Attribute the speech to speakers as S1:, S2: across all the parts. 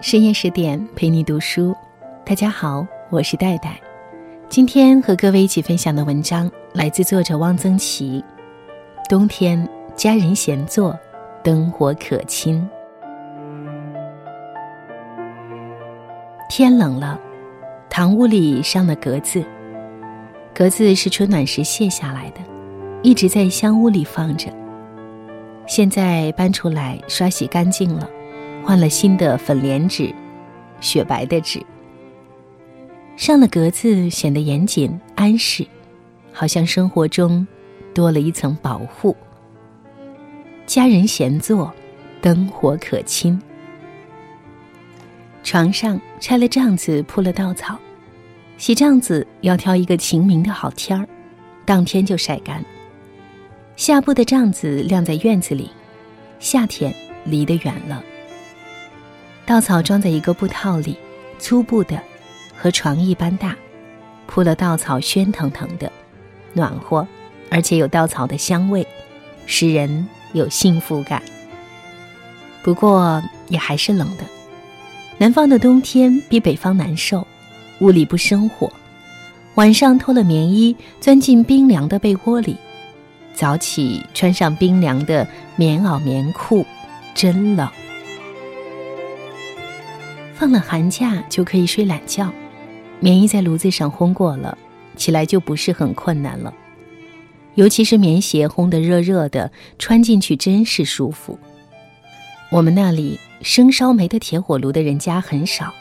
S1: 深夜十点陪你读书，大家好，我是戴戴。今天和各位一起分享的文章来自作者汪曾祺。冬天家人闲坐，灯火可亲。天冷了，堂屋里上了格子。格子是春暖时卸下来的，一直在香屋里放着。现在搬出来刷洗干净了。换了新的粉莲纸，雪白的纸。上了格子，显得严谨安适，好像生活中多了一层保护。家人闲坐，灯火可亲。床上拆了帐子，铺了稻草。洗帐子要挑一个晴明的好天儿，当天就晒干。下布的帐子晾在院子里，夏天离得远了。稻草装在一个布套里，粗布的，和床一般大，铺了稻草，喧腾腾的，暖和，而且有稻草的香味，使人有幸福感。不过也还是冷的，南方的冬天比北方难受，屋里不生火，晚上脱了棉衣，钻进冰凉的被窝里，早起穿上冰凉的棉袄棉裤，真冷。放了寒假就可以睡懒觉，棉衣在炉子上烘过了，起来就不是很困难了。尤其是棉鞋烘得热热的，穿进去真是舒服。我们那里生烧煤的铁火炉的人家很少，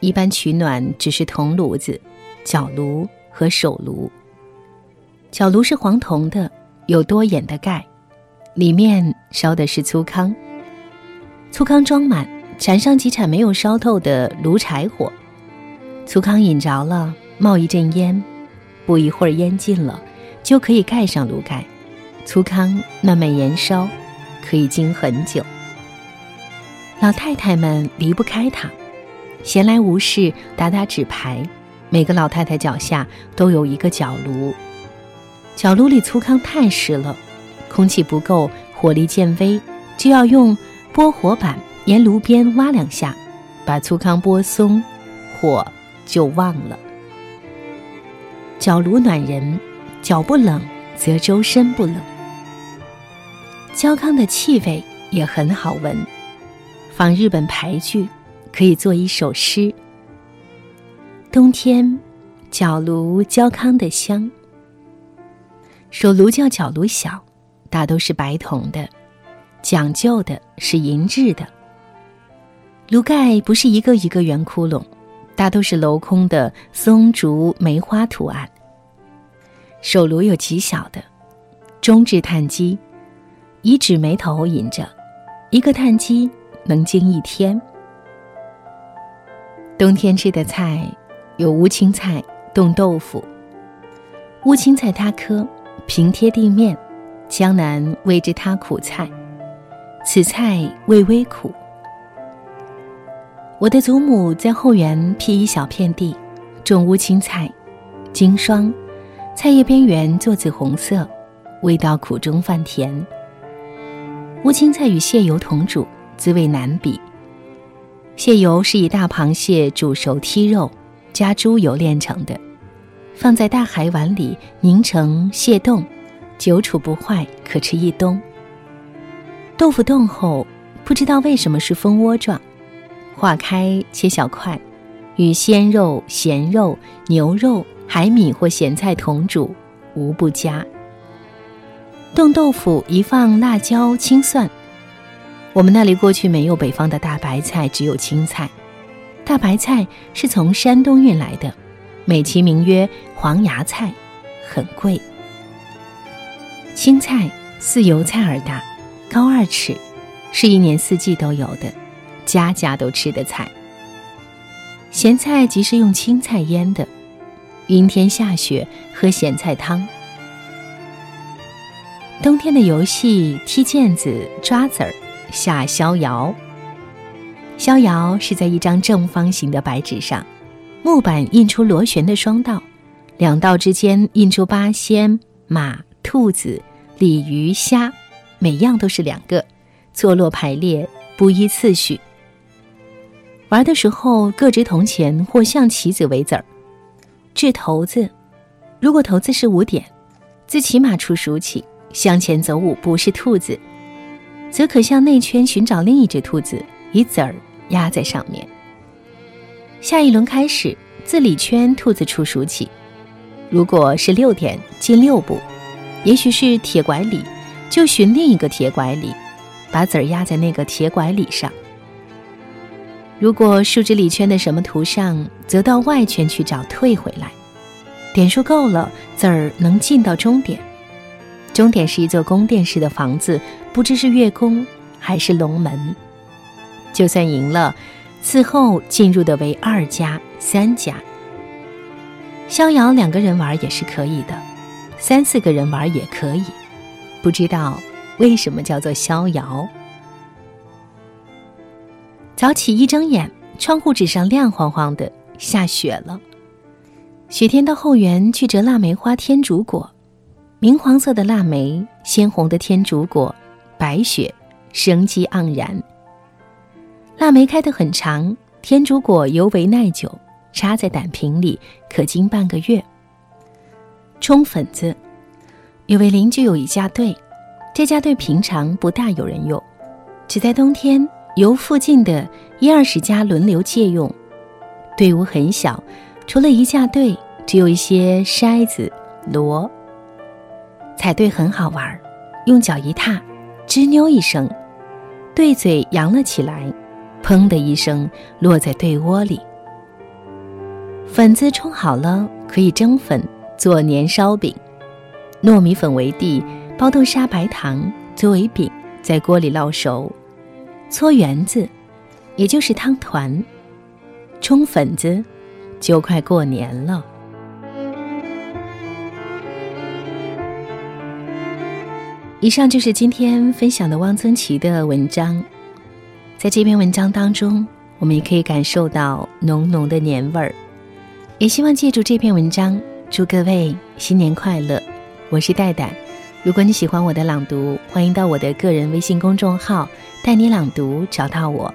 S1: 一般取暖只是铜炉子、角炉和手炉。角炉是黄铜的，有多眼的盖，里面烧的是粗糠，粗糠装满。铲上几铲没有烧透的炉柴火，粗糠引着了，冒一阵烟，不一会儿烟尽了，就可以盖上炉盖，粗糠慢慢燃烧，可以经很久。老太太们离不开它，闲来无事打打纸牌，每个老太太脚下都有一个角炉，角炉里粗糠太湿了，空气不够，火力渐微，就要用拨火板。沿炉边挖两下，把粗糠拨松，火就旺了。脚炉暖人，脚不冷则周身不冷。焦糠的气味也很好闻，仿日本牌具，可以做一首诗。冬天，脚炉焦糠的香。手炉叫脚炉小，大都是白铜的，讲究的是银质的。炉盖不是一个一个圆窟窿，大都是镂空的松竹梅花图案。手炉有极小的，中置炭机，以纸煤头引着，一个炭机能经一天。冬天吃的菜有乌青菜、冻豆腐。乌青菜它科，平贴地面，江南谓之它苦菜，此菜味微苦。我的祖母在后园辟一小片地，种乌青菜，经霜，菜叶边缘做紫红色，味道苦中泛甜。乌青菜与蟹油同煮，滋味难比。蟹油是以大螃蟹煮熟剔肉，加猪油炼成的，放在大海碗里凝成蟹冻，久储不坏，可吃一冬。豆腐冻后，不知道为什么是蜂窝状。化开切小块，与鲜肉、咸肉、牛肉、海米或咸菜同煮，无不佳。冻豆腐一放辣椒、青蒜。我们那里过去没有北方的大白菜，只有青菜。大白菜是从山东运来的，美其名曰黄芽菜，很贵。青菜似油菜而大，高二尺，是一年四季都有的。家家都吃的菜，咸菜即是用青菜腌的。阴天下雪喝咸菜汤。冬天的游戏踢毽子、抓子儿、下逍遥。逍遥是在一张正方形的白纸上，木板印出螺旋的双道，两道之间印出八仙、马、兔子、鲤鱼、虾，每样都是两个，错落排列，不依次序。玩的时候各执铜钱或象棋子为子儿。掷骰子，如果骰子是五点，自骑马处数起，向前走五步是兔子，则可向内圈寻找另一只兔子，以子儿压在上面。下一轮开始，自里圈兔子处数起，如果是六点，进六步，也许是铁拐李，就寻另一个铁拐李，把子儿压在那个铁拐李上。如果数值里圈的什么图上，则到外圈去找，退回来。点数够了，子儿能进到终点。终点是一座宫殿式的房子，不知是月宫还是龙门。就算赢了，此后进入的为二家、三家。逍遥两个人玩也是可以的，三四个人玩也可以。不知道为什么叫做逍遥。早起一睁眼，窗户纸上亮晃晃的，下雪了。雪天到后园去折腊梅花天竺果，明黄色的腊梅，鲜红的天竺果，白雪，生机盎然。腊梅开得很长，天竺果尤为耐久，插在胆瓶里可经半个月。冲粉子，有位邻居有一家队，这家队平常不大有人用，只在冬天。由附近的一二十家轮流借用，队伍很小，除了一架队，只有一些筛子、箩。踩队很好玩，用脚一踏，吱扭一声，队嘴扬了起来，砰的一声落在队窝里。粉子冲好了，可以蒸粉做年烧饼，糯米粉为地，包豆沙、白糖作为饼，在锅里烙熟。搓圆子，也就是汤团；冲粉子，就快过年了。以上就是今天分享的汪曾祺的文章。在这篇文章当中，我们也可以感受到浓浓的年味儿。也希望借助这篇文章，祝各位新年快乐。我是戴戴。如果你喜欢我的朗读，欢迎到我的个人微信公众号“带你朗读”找到我。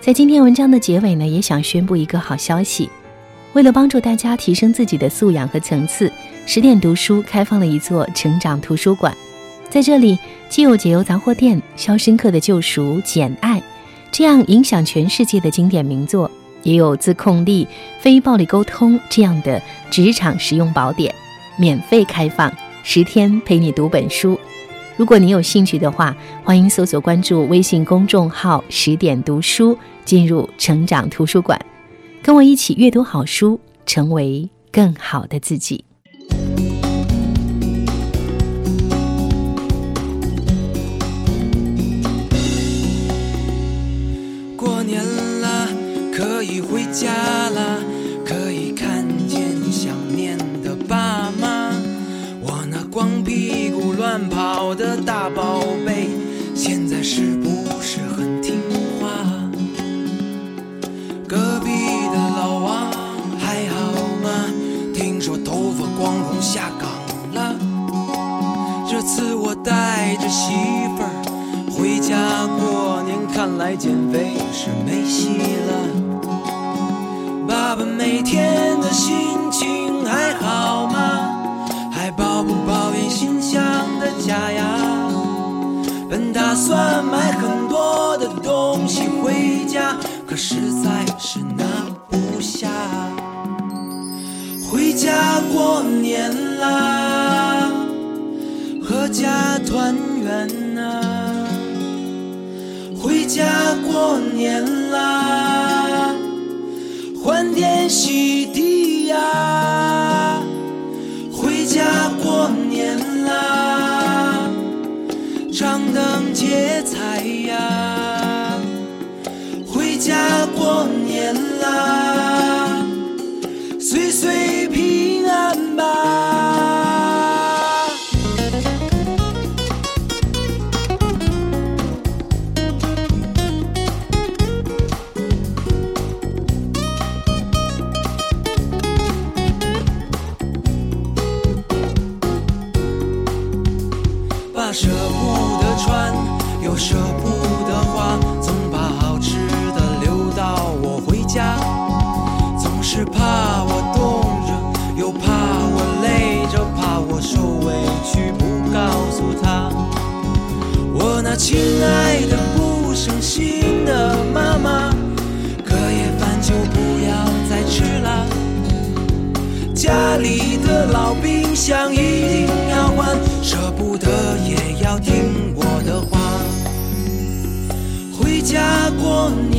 S1: 在今天文章的结尾呢，也想宣布一个好消息：为了帮助大家提升自己的素养和层次，十点读书开放了一座成长图书馆。在这里，既有解忧杂货店、肖申克的救赎、简爱这样影响全世界的经典名作，也有自控力、非暴力沟通这样的职场实用宝典，免费开放。十天陪你读本书，如果你有兴趣的话，欢迎搜索关注微信公众号“十点读书”，进入成长图书馆，跟我一起阅读好书，成为更好的自己。
S2: 过年了，可以回家的大宝贝，现在是不是很听话？隔壁的老王还好吗？听说头发光荣下岗了。这次我带着媳妇儿回家过年，看来减肥是没戏了。爸爸每天的心情还好吗？本打算买很多的东西回家，可实在是拿不下。回家过年啦，阖家团圆呐。回家过年啦，欢天喜亲爱的不省心的妈妈，隔夜饭就不要再吃了，家里的老冰箱一定要换，舍不得也要听我的话。回家过年。